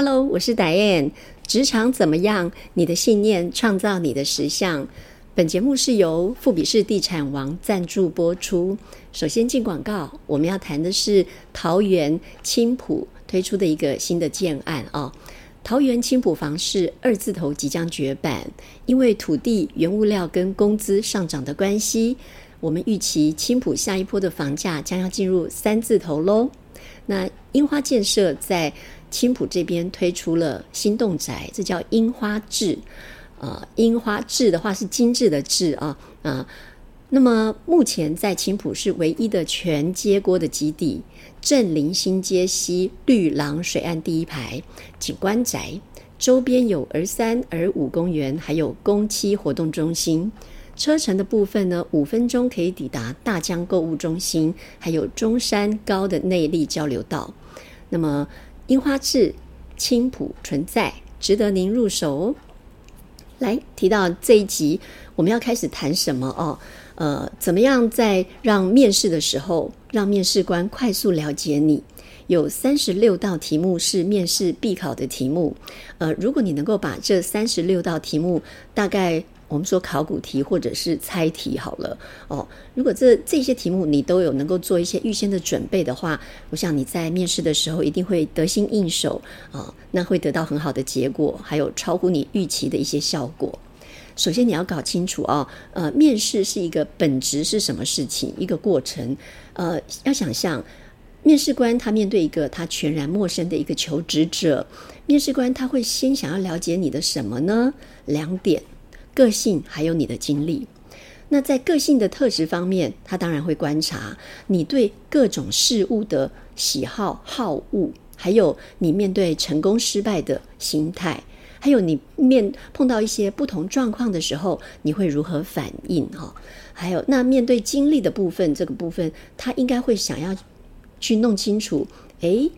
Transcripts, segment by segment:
Hello，我是 Diane。职场怎么样？你的信念创造你的实相。本节目是由富比士地产王赞助播出。首先进广告，我们要谈的是桃园青浦推出的一个新的建案哦。桃园青浦房市二字头即将绝版，因为土地、原物料跟工资上涨的关系，我们预期青浦下一波的房价将要进入三字头喽。那樱花建设在青浦这边推出了新动宅，这叫樱花志。呃，樱花志的话是精致的志啊啊。那么目前在青浦是唯一的全街锅的基地，镇林新街西绿廊水岸第一排景观宅，周边有儿三儿五公园，还有公七活动中心。车程的部分呢，五分钟可以抵达大江购物中心，还有中山高的内力交流道。那么。樱花志、青浦存在，值得您入手哦。来提到这一集，我们要开始谈什么哦？呃，怎么样在让面试的时候，让面试官快速了解你？有三十六道题目是面试必考的题目。呃，如果你能够把这三十六道题目大概。我们说考古题或者是猜题好了哦。如果这这些题目你都有能够做一些预先的准备的话，我想你在面试的时候一定会得心应手啊，那会得到很好的结果，还有超乎你预期的一些效果。首先你要搞清楚啊，呃，面试是一个本质是什么事情，一个过程。呃，要想象面试官他面对一个他全然陌生的一个求职者，面试官他会先想要了解你的什么呢？两点。个性还有你的经历，那在个性的特质方面，他当然会观察你对各种事物的喜好好恶，还有你面对成功失败的心态，还有你面碰到一些不同状况的时候，你会如何反应？哈，还有那面对经历的部分，这个部分他应该会想要去弄清楚。诶，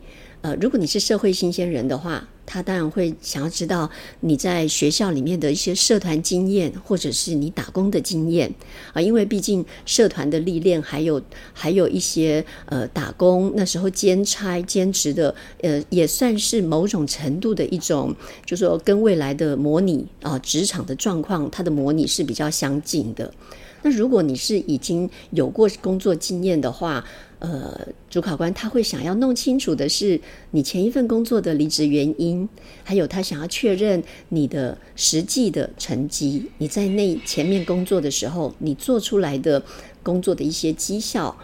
呃，如果你是社会新鲜人的话。他当然会想要知道你在学校里面的一些社团经验，或者是你打工的经验啊，因为毕竟社团的历练，还有还有一些呃打工那时候兼差兼职的，呃也算是某种程度的一种，就说跟未来的模拟啊职场的状况，它的模拟是比较相近的。那如果你是已经有过工作经验的话，呃，主考官他会想要弄清楚的是你前一份工作的离职原因，还有他想要确认你的实际的成绩，你在那前面工作的时候，你做出来的工作的一些绩效。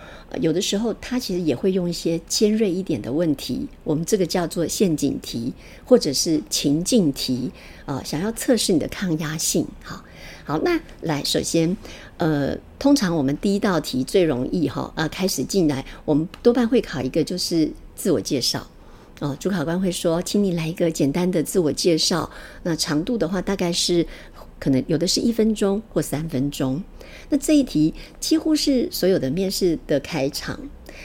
有的时候他其实也会用一些尖锐一点的问题，我们这个叫做陷阱题或者是情境题啊，想要测试你的抗压性。好，好，那来首先。呃，通常我们第一道题最容易哈啊，开始进来，我们多半会考一个就是自我介绍哦。主考官会说，请你来一个简单的自我介绍，那长度的话大概是可能有的是一分钟或三分钟。那这一题几乎是所有的面试的开场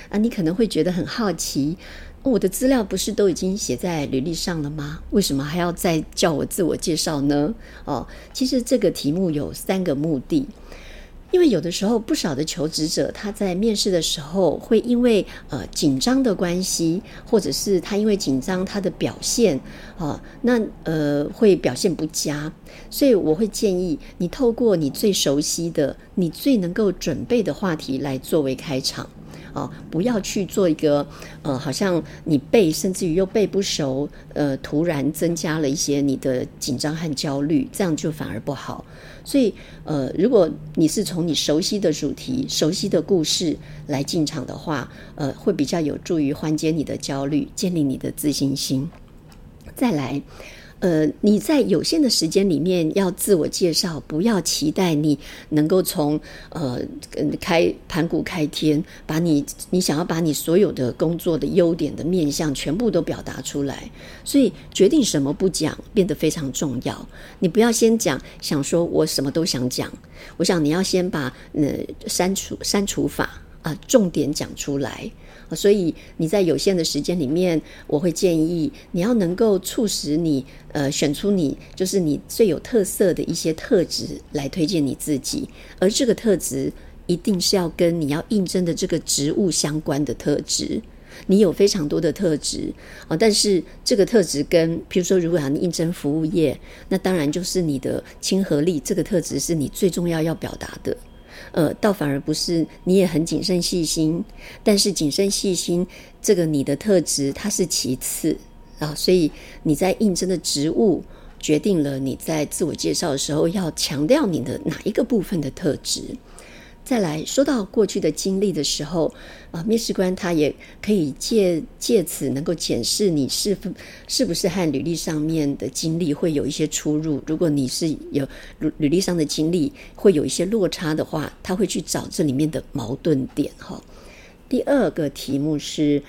啊，你可能会觉得很好奇。我的资料不是都已经写在履历上了吗？为什么还要再叫我自我介绍呢？哦，其实这个题目有三个目的。因为有的时候，不少的求职者他在面试的时候，会因为呃紧张的关系，或者是他因为紧张他的表现啊，那呃会表现不佳，所以我会建议你透过你最熟悉的、你最能够准备的话题来作为开场。啊，不要去做一个，呃，好像你背，甚至于又背不熟，呃，突然增加了一些你的紧张和焦虑，这样就反而不好。所以，呃，如果你是从你熟悉的主题、熟悉的故事来进场的话，呃，会比较有助于缓解你的焦虑，建立你的自信心。再来。呃，你在有限的时间里面要自我介绍，不要期待你能够从呃开盘古开天，把你你想要把你所有的工作的优点的面相全部都表达出来。所以决定什么不讲变得非常重要。你不要先讲，想说我什么都想讲。我想你要先把呃删除删除法啊重点讲出来。所以你在有限的时间里面，我会建议你要能够促使你呃选出你就是你最有特色的一些特质来推荐你自己，而这个特质一定是要跟你要应征的这个职务相关的特质。你有非常多的特质啊，但是这个特质跟，譬如说，如果要应征服务业，那当然就是你的亲和力这个特质是你最重要要表达的。呃，倒反而不是你也很谨慎细心，但是谨慎细心这个你的特质它是其次啊，所以你在应征的职务决定了你在自我介绍的时候要强调你的哪一个部分的特质。再来说到过去的经历的时候，啊，面试官他也可以借借此能够检视你是不是不是和履历上面的经历会有一些出入。如果你是有履履历上的经历会有一些落差的话，他会去找这里面的矛盾点。哈，第二个题目是，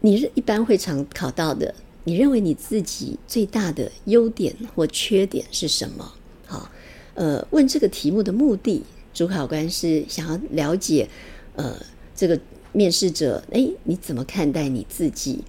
你一般会常考到的，你认为你自己最大的优点或缺点是什么？好，呃，问这个题目的目的。主考官是想要了解，呃，这个面试者，哎，你怎么看待你自己，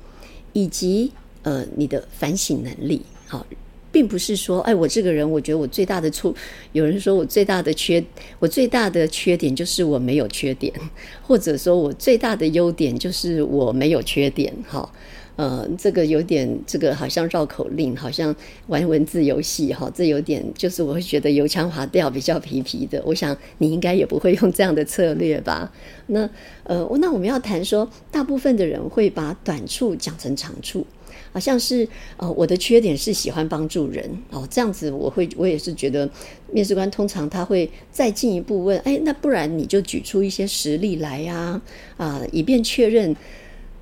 以及呃，你的反省能力？好，并不是说，哎，我这个人，我觉得我最大的错，有人说我最大的缺，我最大的缺点就是我没有缺点，或者说我最大的优点就是我没有缺点，哈。呃，这个有点，这个好像绕口令，好像玩文字游戏哈。这有点，就是我会觉得油腔滑调，比较皮皮的。我想你应该也不会用这样的策略吧？那呃，那我们要谈说，大部分的人会把短处讲成长处，好像是呃，我的缺点是喜欢帮助人哦。这样子，我会我也是觉得，面试官通常他会再进一步问，哎，那不然你就举出一些实例来呀，啊，以便确认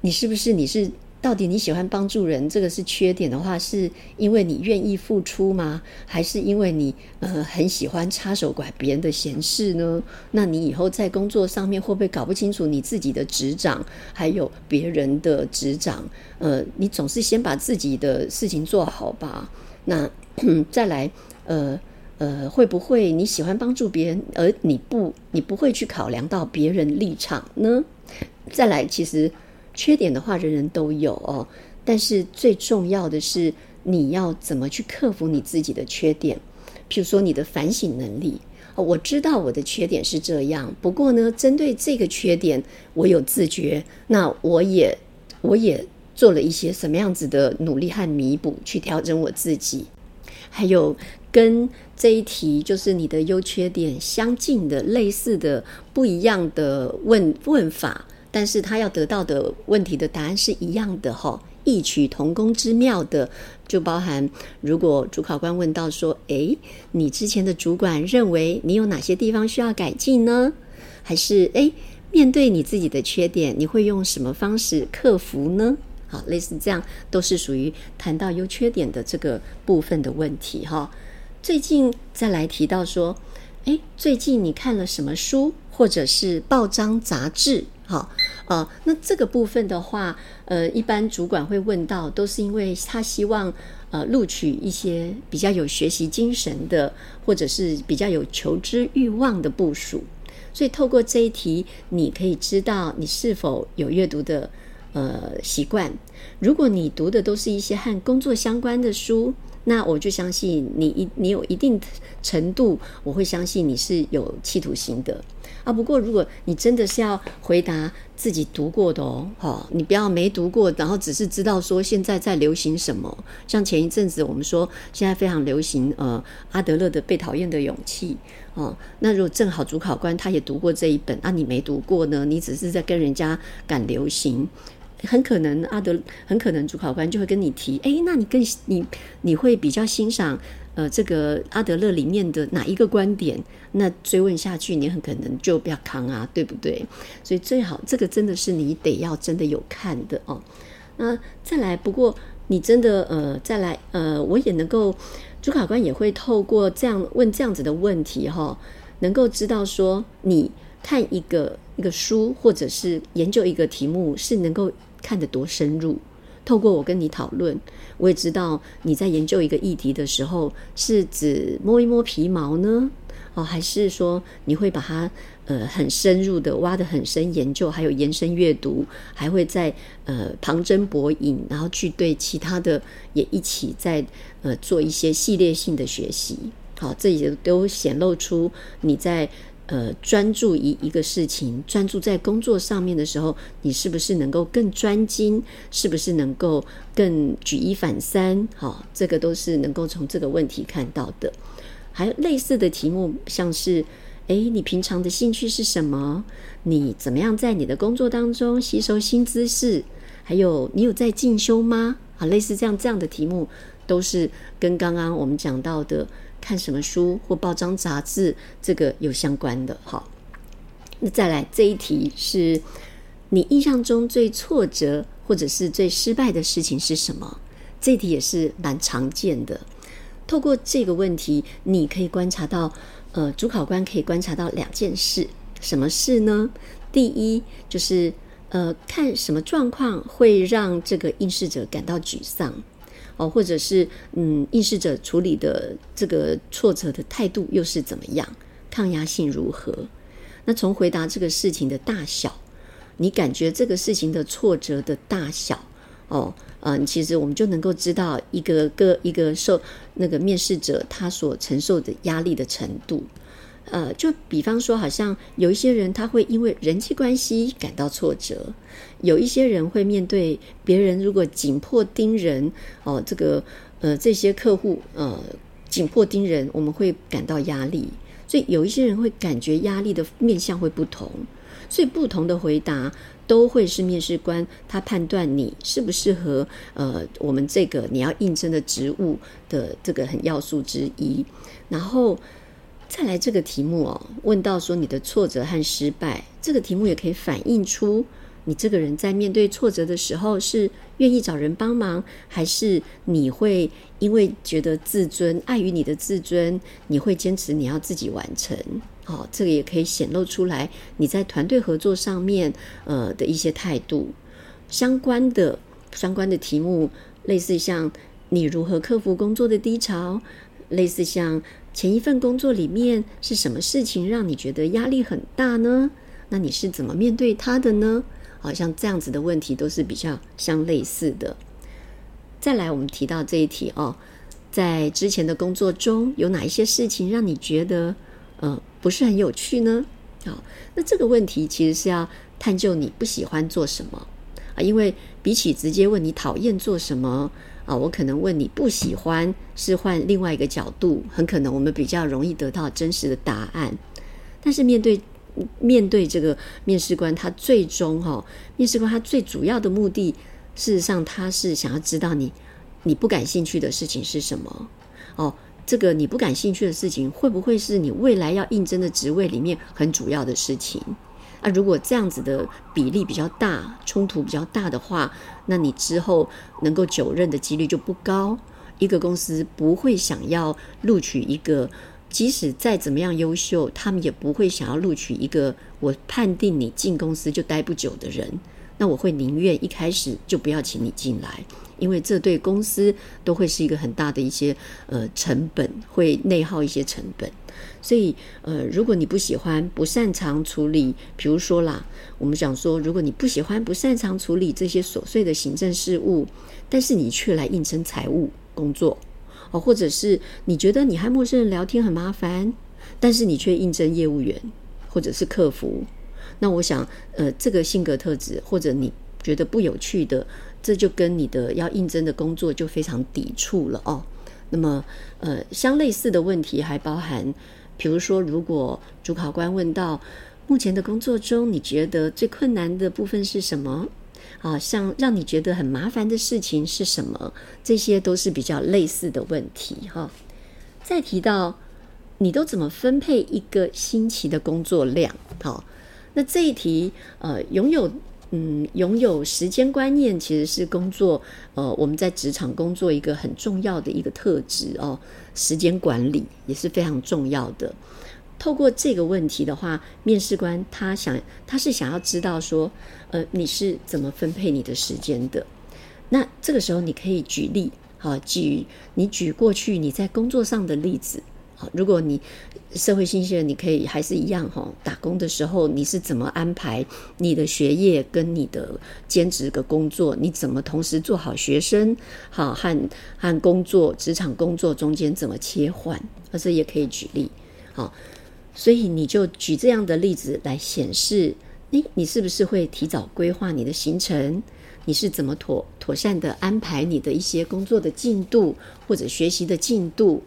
你是不是你是。到底你喜欢帮助人，这个是缺点的话，是因为你愿意付出吗？还是因为你呃很喜欢插手管别人的闲事呢？那你以后在工作上面会不会搞不清楚你自己的职掌，还有别人的职掌？呃，你总是先把自己的事情做好吧。那 再来，呃呃，会不会你喜欢帮助别人，而你不你不会去考量到别人立场呢？再来，其实。缺点的话，人人都有哦。但是最重要的是，你要怎么去克服你自己的缺点？譬如说，你的反省能力。我知道我的缺点是这样，不过呢，针对这个缺点，我有自觉。那我也，我也做了一些什么样子的努力和弥补，去调整我自己。还有跟这一题就是你的优缺点相近的、类似的、不一样的问问法。但是他要得到的问题的答案是一样的哈，异曲同工之妙的，就包含如果主考官问到说，诶，你之前的主管认为你有哪些地方需要改进呢？还是诶，面对你自己的缺点，你会用什么方式克服呢？好，类似这样都是属于谈到优缺点的这个部分的问题哈。最近再来提到说，诶，最近你看了什么书，或者是报章杂志？好，呃，那这个部分的话，呃，一般主管会问到，都是因为他希望呃录取一些比较有学习精神的，或者是比较有求知欲望的部署。所以透过这一题，你可以知道你是否有阅读的呃习惯。如果你读的都是一些和工作相关的书。那我就相信你一你有一定程度，我会相信你是有企图心的啊。不过如果你真的是要回答自己读过的哦，好，你不要没读过，然后只是知道说现在在流行什么。像前一阵子我们说现在非常流行呃阿德勒的《被讨厌的勇气》哦，那如果正好主考官他也读过这一本，啊，你没读过呢？你只是在跟人家赶流行。很可能阿德，很可能主考官就会跟你提，哎，那你更你你会比较欣赏呃这个阿德勒里面的哪一个观点？那追问下去，你很可能就不要扛啊，对不对？所以最好这个真的是你得要真的有看的哦。那再来，不过你真的呃再来呃，我也能够主考官也会透过这样问这样子的问题哈，能够知道说你看一个一个书或者是研究一个题目是能够。看得多深入，透过我跟你讨论，我也知道你在研究一个议题的时候，是指摸一摸皮毛呢，哦，还是说你会把它呃很深入的挖得很深研究，还有延伸阅读，还会在呃旁征博引，然后去对其他的也一起在呃做一些系列性的学习，好，这也都显露出你在呃专注于一个事情，专注在工作上面的时候，你是不是能够更专精？是不是能够更举一反三？好，这个都是能够从这个问题看到的。还有类似的题目，像是，诶，你平常的兴趣是什么？你怎么样在你的工作当中吸收新知识？还有，你有在进修吗？啊，类似这样这样的题目，都是跟刚刚我们讲到的看什么书或报章杂志这个有相关的。好，那再来这一题是你印象中最挫折或者是最失败的事情是什么？这题也是蛮常见的。透过这个问题，你可以观察到，呃，主考官可以观察到两件事。什么事呢？第一就是。呃，看什么状况会让这个应试者感到沮丧哦，或者是嗯，应试者处理的这个挫折的态度又是怎么样，抗压性如何？那从回答这个事情的大小，你感觉这个事情的挫折的大小哦，嗯，其实我们就能够知道一个个一个受那个面试者他所承受的压力的程度。呃，就比方说，好像有一些人他会因为人际关系感到挫折，有一些人会面对别人如果紧迫盯人哦，这个呃这些客户呃紧迫盯人，我们会感到压力，所以有一些人会感觉压力的面向会不同，所以不同的回答都会是面试官他判断你适不适合呃我们这个你要应征的职务的这个很要素之一，然后。再来这个题目哦，问到说你的挫折和失败，这个题目也可以反映出你这个人在面对挫折的时候是愿意找人帮忙，还是你会因为觉得自尊碍于你的自尊，你会坚持你要自己完成。好，这个也可以显露出来你在团队合作上面呃的一些态度。相关的相关的题目，类似像你如何克服工作的低潮，类似像。前一份工作里面是什么事情让你觉得压力很大呢？那你是怎么面对它的呢？好像这样子的问题都是比较相类似的。再来，我们提到这一题哦，在之前的工作中有哪一些事情让你觉得呃不是很有趣呢？好，那这个问题其实是要探究你不喜欢做什么啊，因为比起直接问你讨厌做什么。啊，我可能问你不喜欢，是换另外一个角度，很可能我们比较容易得到真实的答案。但是面对面对这个面试官，他最终哈，面试官他最主要的目的，事实上他是想要知道你你不感兴趣的事情是什么。哦，这个你不感兴趣的事情，会不会是你未来要应征的职位里面很主要的事情？那如果这样子的比例比较大，冲突比较大的话，那你之后能够久任的几率就不高。一个公司不会想要录取一个，即使再怎么样优秀，他们也不会想要录取一个我判定你进公司就待不久的人。那我会宁愿一开始就不要请你进来，因为这对公司都会是一个很大的一些呃成本，会内耗一些成本。所以，呃，如果你不喜欢、不擅长处理，比如说啦，我们讲说，如果你不喜欢、不擅长处理这些琐碎的行政事务，但是你却来应征财务工作，哦，或者是你觉得你和陌生人聊天很麻烦，但是你却应征业务员或者是客服，那我想，呃，这个性格特质或者你觉得不有趣的，这就跟你的要应征的工作就非常抵触了哦。那么，呃，相类似的问题还包含，比如说，如果主考官问到目前的工作中，你觉得最困难的部分是什么？啊，像让你觉得很麻烦的事情是什么？这些都是比较类似的问题哈。再提到你都怎么分配一个星期的工作量？好，那这一题，呃，拥有。嗯，拥有时间观念其实是工作，呃，我们在职场工作一个很重要的一个特质哦。时间管理也是非常重要的。透过这个问题的话，面试官他想，他是想要知道说，呃，你是怎么分配你的时间的？那这个时候你可以举例，好，举你举过去你在工作上的例子。好，如果你社会新鲜人，你可以还是一样哈。打工的时候，你是怎么安排你的学业跟你的兼职的工作？你怎么同时做好学生好和和工作职场工作中间怎么切换？而，这也可以举例。好，所以你就举这样的例子来显示，你你是不是会提早规划你的行程？你是怎么妥妥善的安排你的一些工作的进度或者学习的进度？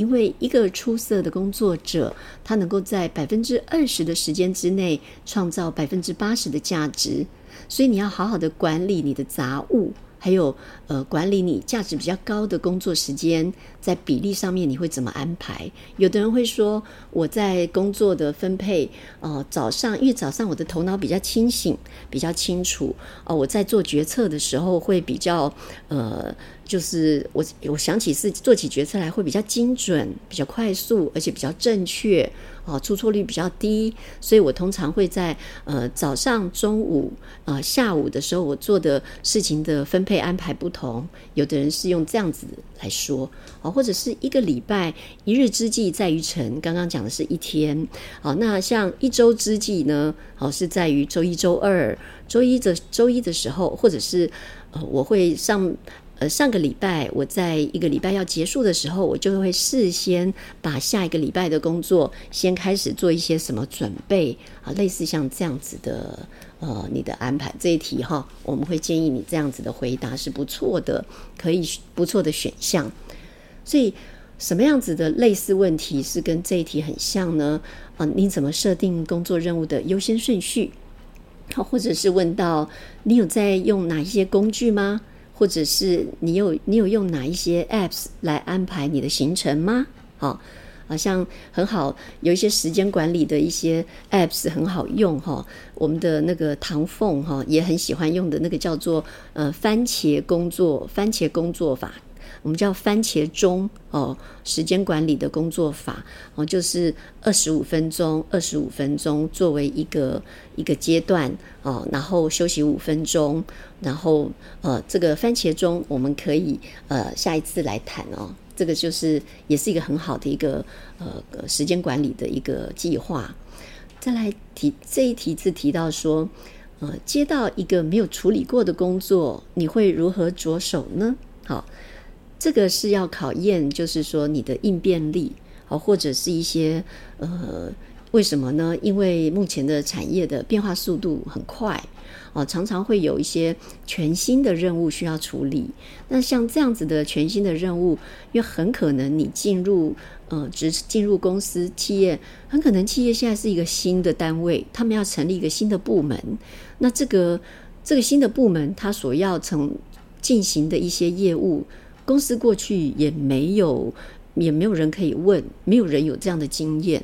因为一个出色的工作者，他能够在百分之二十的时间之内创造百分之八十的价值，所以你要好好的管理你的杂物。还有，呃，管理你价值比较高的工作时间，在比例上面你会怎么安排？有的人会说，我在工作的分配，呃，早上，因为早上我的头脑比较清醒，比较清楚，哦，我在做决策的时候会比较，呃。就是我，我想起是做起决策来会比较精准、比较快速，而且比较正确，啊，出错率比较低。所以我通常会在呃早上、中午、呃下午的时候，我做的事情的分配安排不同。有的人是用这样子来说，啊，或者是一个礼拜一日之计在于晨，刚刚讲的是一天，好，那像一周之计呢，哦是在于周一、周二、周一的周一的时候，或者是呃我会上。呃，上个礼拜我在一个礼拜要结束的时候，我就会事先把下一个礼拜的工作先开始做一些什么准备啊，类似像这样子的呃，你的安排这一题哈，我们会建议你这样子的回答是不错的，可以不错的选项。所以什么样子的类似问题是跟这一题很像呢？啊，你怎么设定工作任务的优先顺序？好，或者是问到你有在用哪一些工具吗？或者是你有你有用哪一些 apps 来安排你的行程吗？好，好像很好，有一些时间管理的一些 apps 很好用哈。我们的那个唐凤哈也很喜欢用的那个叫做呃番茄工作番茄工作法。我们叫番茄钟哦，时间管理的工作法哦，就是二十五分钟，二十五分钟作为一个一个阶段哦，然后休息五分钟，然后呃，这个番茄钟我们可以呃下一次来谈哦，这个就是也是一个很好的一个呃时间管理的一个计划。再来提这一题是提到说，呃，接到一个没有处理过的工作，你会如何着手呢？好。这个是要考验，就是说你的应变力，哦，或者是一些呃，为什么呢？因为目前的产业的变化速度很快，哦，常常会有一些全新的任务需要处理。那像这样子的全新的任务，因为很可能你进入呃，只进入公司企业，很可能企业现在是一个新的单位，他们要成立一个新的部门。那这个这个新的部门，它所要从进行的一些业务。公司过去也没有，也没有人可以问，没有人有这样的经验，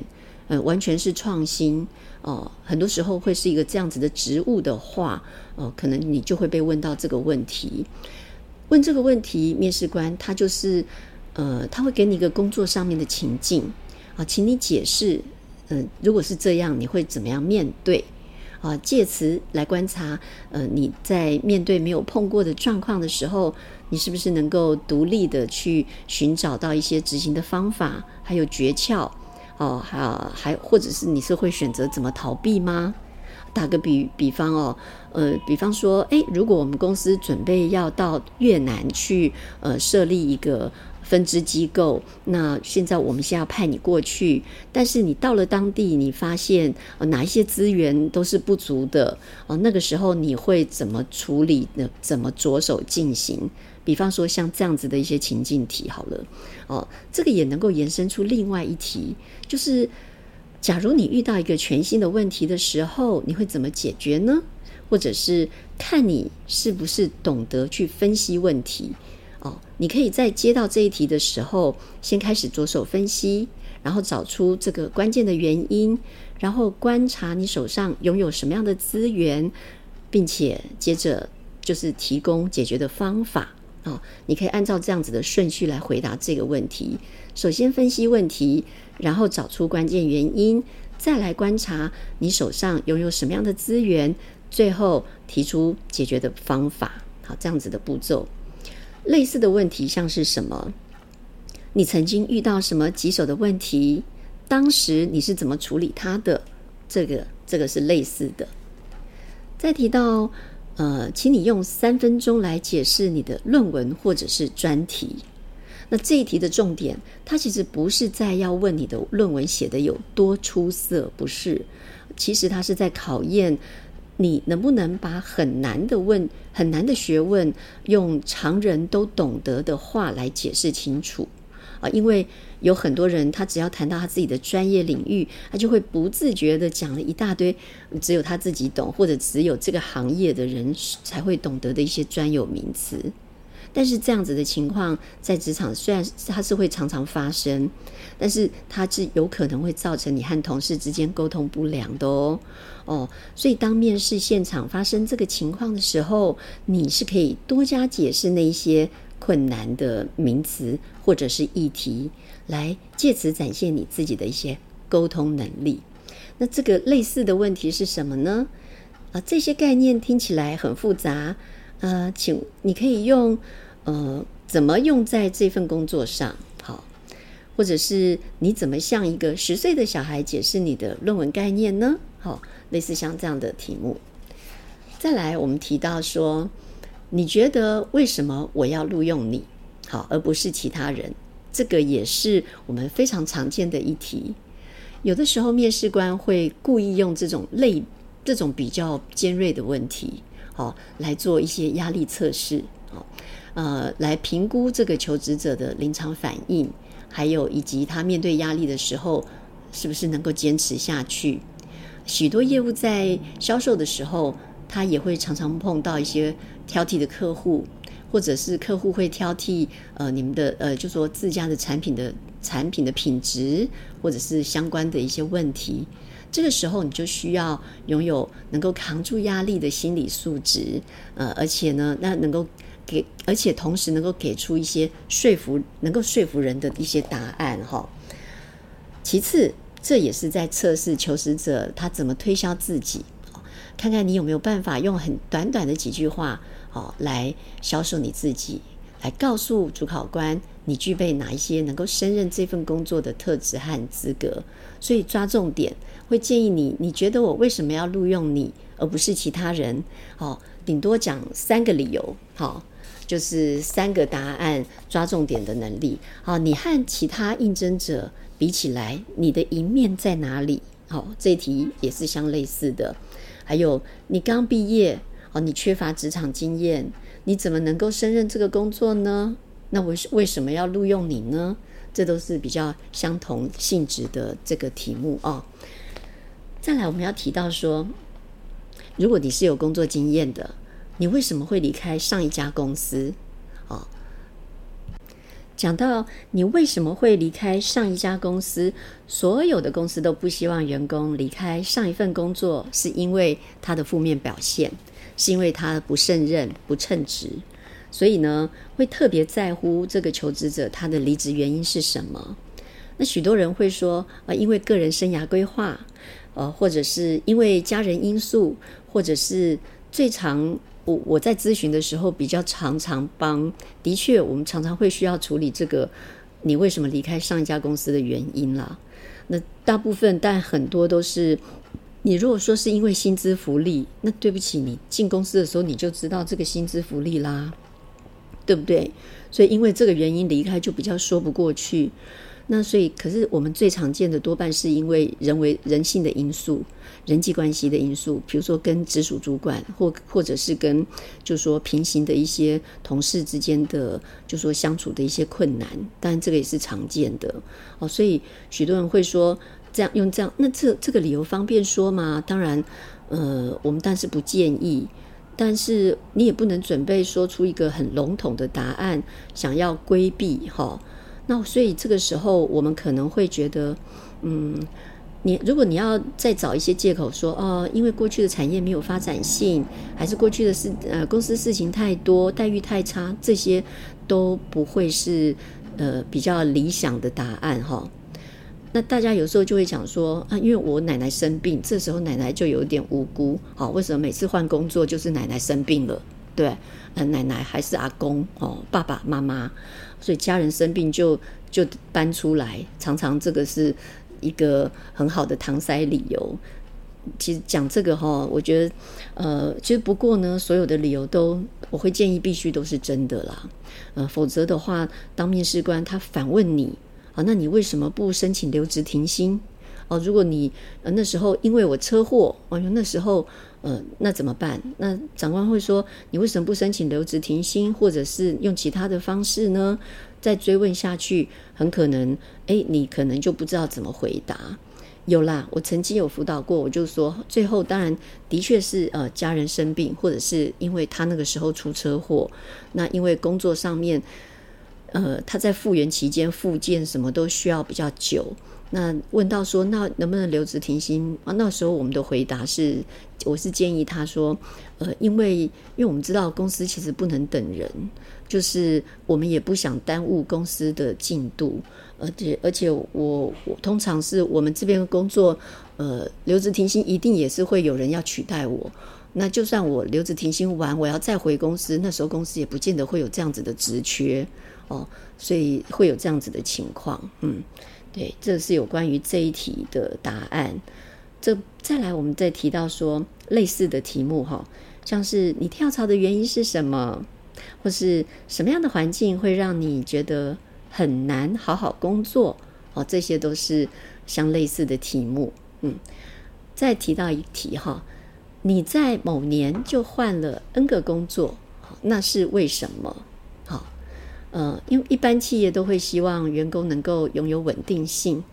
呃，完全是创新哦。很多时候会是一个这样子的职务的话，哦，可能你就会被问到这个问题。问这个问题，面试官他就是，呃，他会给你一个工作上面的情境啊，请你解释，嗯，如果是这样，你会怎么样面对？啊，借此来观察，呃，你在面对没有碰过的状况的时候，你是不是能够独立的去寻找到一些执行的方法，还有诀窍？哦，还还或者是你是会选择怎么逃避吗？打个比比方哦，呃，比方说，诶，如果我们公司准备要到越南去，呃，设立一个。分支机构，那现在我们先要派你过去，但是你到了当地，你发现呃哪一些资源都是不足的哦，那个时候你会怎么处理呢？怎么着手进行？比方说像这样子的一些情境题，好了，哦，这个也能够延伸出另外一题，就是假如你遇到一个全新的问题的时候，你会怎么解决呢？或者是看你是不是懂得去分析问题。你可以在接到这一题的时候，先开始着手分析，然后找出这个关键的原因，然后观察你手上拥有什么样的资源，并且接着就是提供解决的方法。哦，你可以按照这样子的顺序来回答这个问题：首先分析问题，然后找出关键原因，再来观察你手上拥有什么样的资源，最后提出解决的方法。好，这样子的步骤。类似的问题像是什么？你曾经遇到什么棘手的问题？当时你是怎么处理它的？这个这个是类似的。再提到呃，请你用三分钟来解释你的论文或者是专题。那这一题的重点，它其实不是在要问你的论文写的有多出色，不是，其实它是在考验你能不能把很难的问、很难的学问，用常人都懂得的话来解释清楚啊，因为。有很多人，他只要谈到他自己的专业领域，他就会不自觉的讲了一大堆只有他自己懂，或者只有这个行业的人才会懂得的一些专有名词。但是这样子的情况在职场虽然它是会常常发生，但是它是有可能会造成你和同事之间沟通不良的哦。哦，所以当面试现场发生这个情况的时候，你是可以多加解释那一些困难的名词或者是议题。来借此展现你自己的一些沟通能力。那这个类似的问题是什么呢？啊，这些概念听起来很复杂。呃，请你可以用呃怎么用在这份工作上？好，或者是你怎么向一个十岁的小孩解释你的论文概念呢？好，类似像这样的题目。再来，我们提到说，你觉得为什么我要录用你？好，而不是其他人？这个也是我们非常常见的议题。有的时候，面试官会故意用这种类、这种比较尖锐的问题，好来做一些压力测试，好呃，来评估这个求职者的临场反应，还有以及他面对压力的时候是不是能够坚持下去。许多业务在销售的时候，他也会常常碰到一些挑剔的客户。或者是客户会挑剔，呃，你们的呃，就说自家的产品的产品的品质，或者是相关的一些问题，这个时候你就需要拥有能够扛住压力的心理素质，呃，而且呢，那能够给，而且同时能够给出一些说服，能够说服人的一些答案，哈。其次，这也是在测试求职者他怎么推销自己，看看你有没有办法用很短短的几句话。哦，来销售你自己，来告诉主考官你具备哪一些能够胜任这份工作的特质和资格。所以抓重点，会建议你，你觉得我为什么要录用你，而不是其他人？好，顶多讲三个理由。好，就是三个答案，抓重点的能力。好，你和其他应征者比起来，你的一面在哪里？好，这题也是相类似的。还有，你刚毕业。哦，你缺乏职场经验，你怎么能够胜任这个工作呢？那为为什么要录用你呢？这都是比较相同性质的这个题目哦。再来，我们要提到说，如果你是有工作经验的，你为什么会离开上一家公司？哦，讲到你为什么会离开上一家公司，所有的公司都不希望员工离开上一份工作，是因为他的负面表现。是因为他不胜任、不称职，所以呢，会特别在乎这个求职者他的离职原因是什么。那许多人会说啊，因为个人生涯规划，呃，或者是因为家人因素，或者是最常我我在咨询的时候比较常常帮，的确，我们常常会需要处理这个你为什么离开上一家公司的原因啦。那大部分，但很多都是。你如果说是因为薪资福利，那对不起，你进公司的时候你就知道这个薪资福利啦，对不对？所以因为这个原因离开就比较说不过去。那所以，可是我们最常见的多半是因为人为人性的因素、人际关系的因素，比如说跟直属主管，或或者是跟就说平行的一些同事之间的就说相处的一些困难，当然这个也是常见的哦。所以许多人会说。这样用这样，那这这个理由方便说吗？当然，呃，我们但是不建议。但是你也不能准备说出一个很笼统的答案，想要规避哈。那所以这个时候，我们可能会觉得，嗯，你如果你要再找一些借口说，哦，因为过去的产业没有发展性，还是过去的事呃公司事情太多，待遇太差，这些都不会是呃比较理想的答案哈。那大家有时候就会讲说啊，因为我奶奶生病，这时候奶奶就有点无辜，好，为什么每次换工作就是奶奶生病了？对，呃，奶奶还是阿公哦，爸爸妈妈，所以家人生病就就搬出来，常常这个是一个很好的搪塞理由。其实讲这个哈，我觉得呃，其实不过呢，所有的理由都我会建议必须都是真的啦，呃，否则的话，当面试官他反问你啊，那你为什么不申请留职停薪？哦，如果你那时候因为我车祸，哦，那时候呃那怎么办？那长官会说你为什么不申请留职停薪，或者是用其他的方式呢？再追问下去，很可能哎，你可能就不知道怎么回答。有啦，我曾经有辅导过，我就说最后当然的确是呃家人生病，或者是因为他那个时候出车祸，那因为工作上面呃他在复原期间复健什么都需要比较久。那问到说，那能不能留职停薪啊？那时候我们的回答是，我是建议他说，呃，因为因为我们知道公司其实不能等人，就是我们也不想耽误公司的进度，而且而且我我通常是我们这边的工作，呃，留职停薪一定也是会有人要取代我。那就算我留职停薪完，我要再回公司，那时候公司也不见得会有这样子的职缺哦，所以会有这样子的情况，嗯。对，这是有关于这一题的答案。这再来，我们再提到说类似的题目哈，像是你跳槽的原因是什么，或是什么样的环境会让你觉得很难好好工作哦，这些都是相类似的题目。嗯，再提到一题哈，你在某年就换了 N 个工作，那是为什么？好呃，因为一般企业都会希望员工能够拥有稳定性，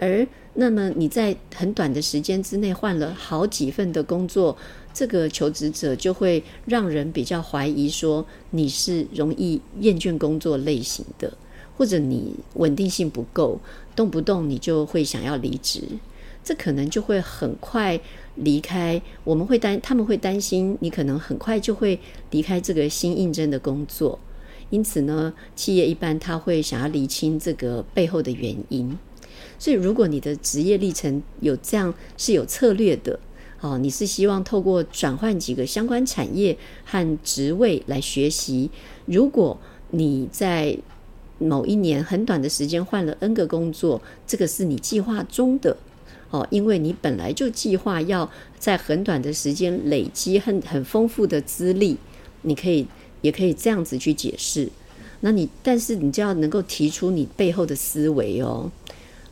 而那么你在很短的时间之内换了好几份的工作，这个求职者就会让人比较怀疑说你是容易厌倦工作类型的，或者你稳定性不够，动不动你就会想要离职，这可能就会很快离开。我们会担，他们会担心你可能很快就会离开这个新应征的工作。因此呢，企业一般他会想要理清这个背后的原因。所以，如果你的职业历程有这样是有策略的，哦，你是希望透过转换几个相关产业和职位来学习。如果你在某一年很短的时间换了 N 个工作，这个是你计划中的哦，因为你本来就计划要在很短的时间累积很很丰富的资历，你可以。也可以这样子去解释，那你但是你就要能够提出你背后的思维哦，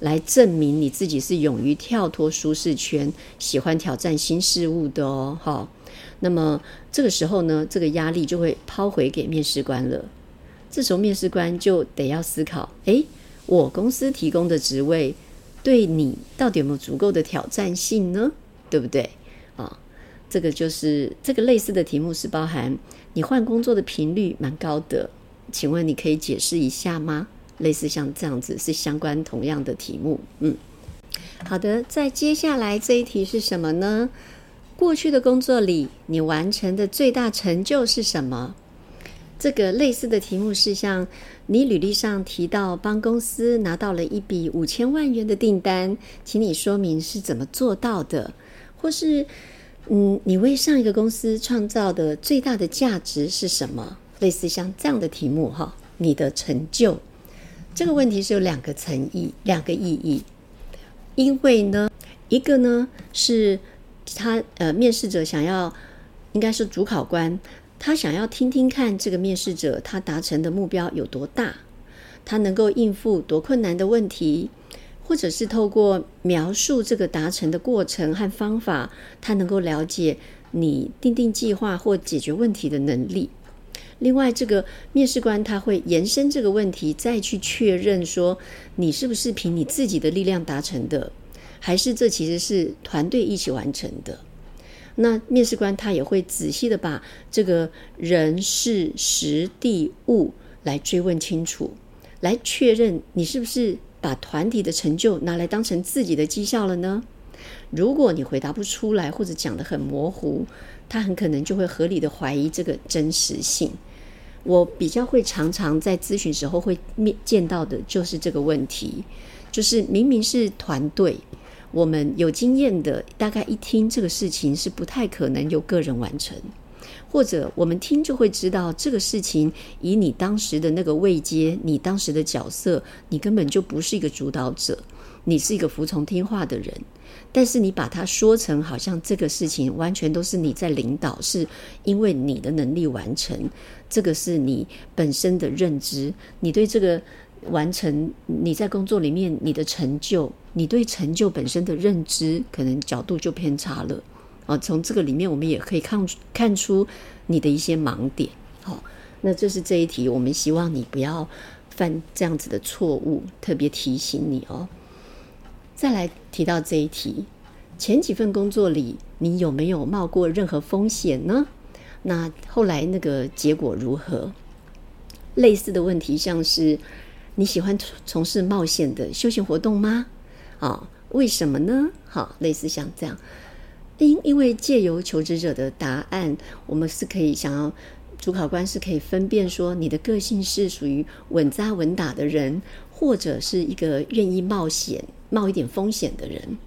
来证明你自己是勇于跳脱舒适圈、喜欢挑战新事物的哦。好，那么这个时候呢，这个压力就会抛回给面试官了。这时候面试官就得要思考：诶，我公司提供的职位对你到底有没有足够的挑战性呢？对不对？啊，这个就是这个类似的题目是包含。你换工作的频率蛮高的，请问你可以解释一下吗？类似像这样子是相关同样的题目，嗯，好的，在接下来这一题是什么呢？过去的工作里，你完成的最大成就是什么？这个类似的题目是像你履历上提到帮公司拿到了一笔五千万元的订单，请你说明是怎么做到的，或是。嗯，你为上一个公司创造的最大的价值是什么？类似像这样的题目哈，你的成就这个问题是有两个层意，两个意义。因为呢，一个呢是他呃面试者想要，应该是主考官，他想要听听看这个面试者他达成的目标有多大，他能够应付多困难的问题。或者是透过描述这个达成的过程和方法，他能够了解你定定计划或解决问题的能力。另外，这个面试官他会延伸这个问题，再去确认说你是不是凭你自己的力量达成的，还是这其实是团队一起完成的。那面试官他也会仔细的把这个人事时地物来追问清楚，来确认你是不是。把团体的成就拿来当成自己的绩效了呢？如果你回答不出来，或者讲得很模糊，他很可能就会合理的怀疑这个真实性。我比较会常常在咨询时候会面见到的就是这个问题，就是明明是团队，我们有经验的，大概一听这个事情是不太可能由个人完成，或者我们听就会知道这个事情，以你当时的那个位阶，你当时的角色，你根本就不是一个主导者，你是一个服从听话的人。但是你把它说成好像这个事情完全都是你在领导，是因为你的能力完成，这个是你本身的认知，你对这个完成你在工作里面你的成就，你对成就本身的认知可能角度就偏差了啊。从这个里面我们也可以看看出你的一些盲点。好，那这是这一题，我们希望你不要犯这样子的错误，特别提醒你哦。再来提到这一题，前几份工作里，你有没有冒过任何风险呢？那后来那个结果如何？类似的问题，像是你喜欢从事冒险的休闲活动吗？啊，为什么呢？好，类似像这样，因因为借由求职者的答案，我们是可以想要主考官是可以分辨说，你的个性是属于稳扎稳打的人，或者是一个愿意冒险。冒一点风险的人，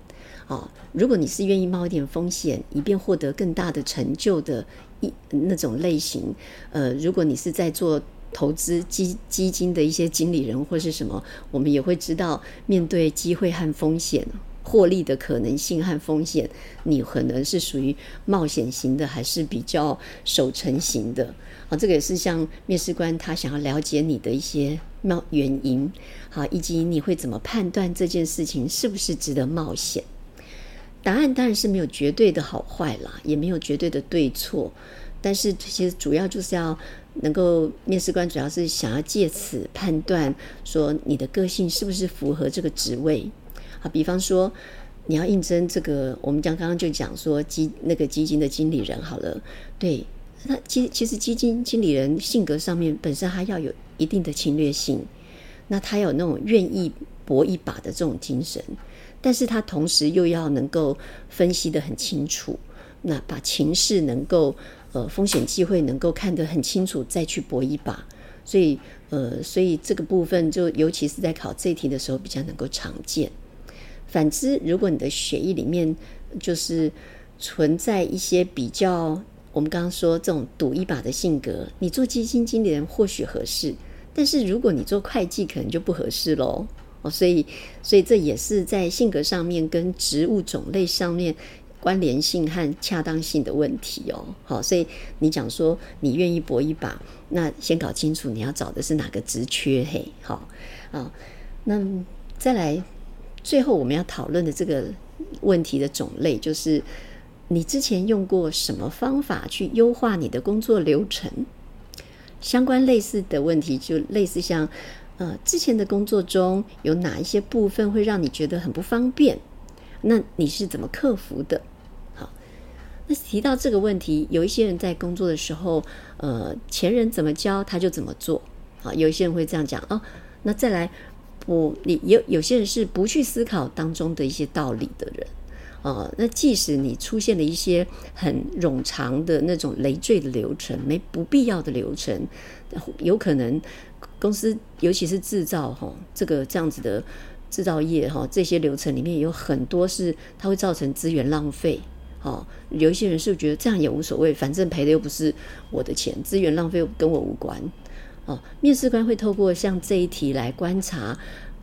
哦，如果你是愿意冒一点风险，以便获得更大的成就的一那种类型，呃，如果你是在做投资基基金的一些经理人或是什么，我们也会知道，面对机会和风险，获利的可能性和风险，你可能是属于冒险型的，还是比较守成型的。啊，这个也是像面试官他想要了解你的一些。冒原因，好，以及你会怎么判断这件事情是不是值得冒险？答案当然是没有绝对的好坏啦，也没有绝对的对错。但是其实主要就是要能够面试官主要是想要借此判断说你的个性是不是符合这个职位。啊，比方说你要应征这个，我们讲刚刚就讲说基那个基金的经理人好了，对，那其其实基金经理人性格上面本身他要有。一定的侵略性，那他有那种愿意搏一把的这种精神，但是他同时又要能够分析的很清楚，那把情势能够呃风险机会能够看得很清楚，再去搏一把。所以呃，所以这个部分就尤其是在考这题的时候比较能够常见。反之，如果你的血液里面就是存在一些比较。我们刚刚说这种赌一把的性格，你做基金经理人或许合适，但是如果你做会计，可能就不合适喽。哦，所以，所以这也是在性格上面跟植物种类上面关联性和恰当性的问题哦。好，所以你讲说你愿意搏一把，那先搞清楚你要找的是哪个职缺。嘿，好啊，那再来，最后我们要讨论的这个问题的种类就是。你之前用过什么方法去优化你的工作流程？相关类似的问题，就类似像，呃，之前的工作中有哪一些部分会让你觉得很不方便？那你是怎么克服的？好，那提到这个问题，有一些人在工作的时候，呃，前人怎么教他就怎么做。啊，有一些人会这样讲哦。那再来，不你有有些人是不去思考当中的一些道理的人。哦，那即使你出现了一些很冗长的那种累赘的流程，没不必要的流程，有可能公司尤其是制造哈，这个这样子的制造业哈，这些流程里面有很多是它会造成资源浪费。哦，有一些人是觉得这样也无所谓，反正赔的又不是我的钱，资源浪费又跟我无关。哦，面试官会透过像这一题来观察。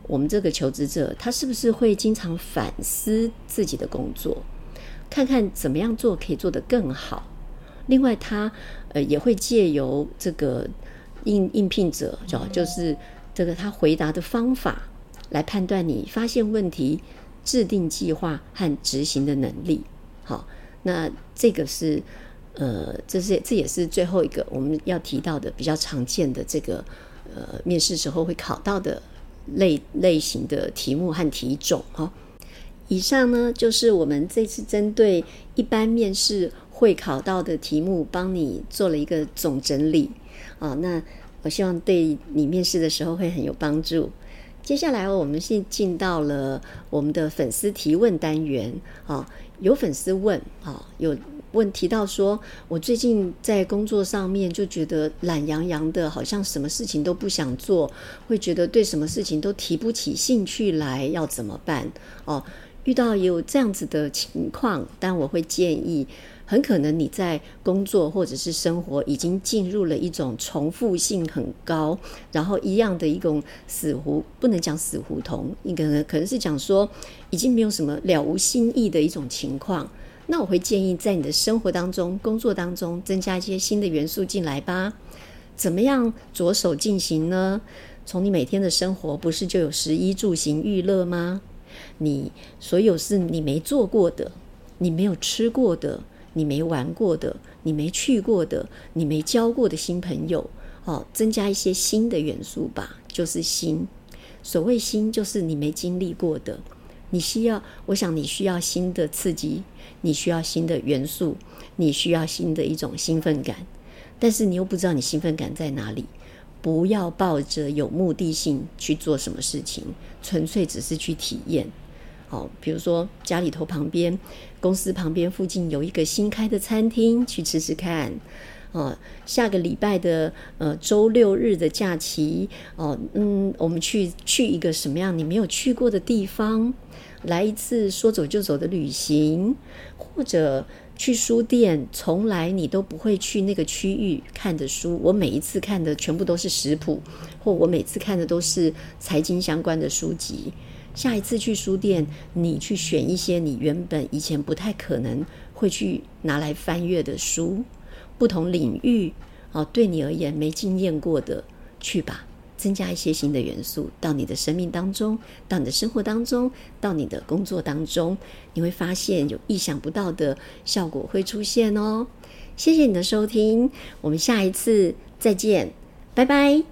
我们这个求职者，他是不是会经常反思自己的工作，看看怎么样做可以做得更好？另外，他呃也会借由这个应应聘者，就就是这个他回答的方法，来判断你发现问题、制定计划和执行的能力。好，那这个是呃，这是这也是最后一个我们要提到的比较常见的这个呃面试时候会考到的。类类型的题目和题种哈，以上呢就是我们这次针对一般面试会考到的题目，帮你做了一个总整理啊。那我希望对你面试的时候会很有帮助。接下来我们是进到了我们的粉丝提问单元啊，有粉丝问啊有。问提到说，我最近在工作上面就觉得懒洋洋的，好像什么事情都不想做，会觉得对什么事情都提不起兴趣来，要怎么办？哦，遇到有这样子的情况，但我会建议，很可能你在工作或者是生活已经进入了一种重复性很高，然后一样的一种死胡，不能讲死胡同，一个可能是讲说已经没有什么了无新意的一种情况。那我会建议在你的生活当中、工作当中增加一些新的元素进来吧。怎么样着手进行呢？从你每天的生活，不是就有食衣住行娱乐吗？你所有是你没做过的，你没有吃过的，你没玩过的，你没去过的，你没交过的新朋友，哦，增加一些新的元素吧，就是新。所谓新，就是你没经历过的，你需要，我想你需要新的刺激，你需要新的元素，你需要新的一种兴奋感，但是你又不知道你兴奋感在哪里。不要抱着有目的性去做什么事情，纯粹只是去体验。哦，比如说家里头旁边、公司旁边附近有一个新开的餐厅，去吃吃看。哦，下个礼拜的呃周六日的假期，哦，嗯，我们去去一个什么样你没有去过的地方，来一次说走就走的旅行，或者。去书店，从来你都不会去那个区域看的书。我每一次看的全部都是食谱，或我每次看的都是财经相关的书籍。下一次去书店，你去选一些你原本以前不太可能会去拿来翻阅的书，不同领域哦，对你而言没经验过的，去吧。增加一些新的元素到你的生命当中，到你的生活当中，到你的工作当中，你会发现有意想不到的效果会出现哦。谢谢你的收听，我们下一次再见，拜拜。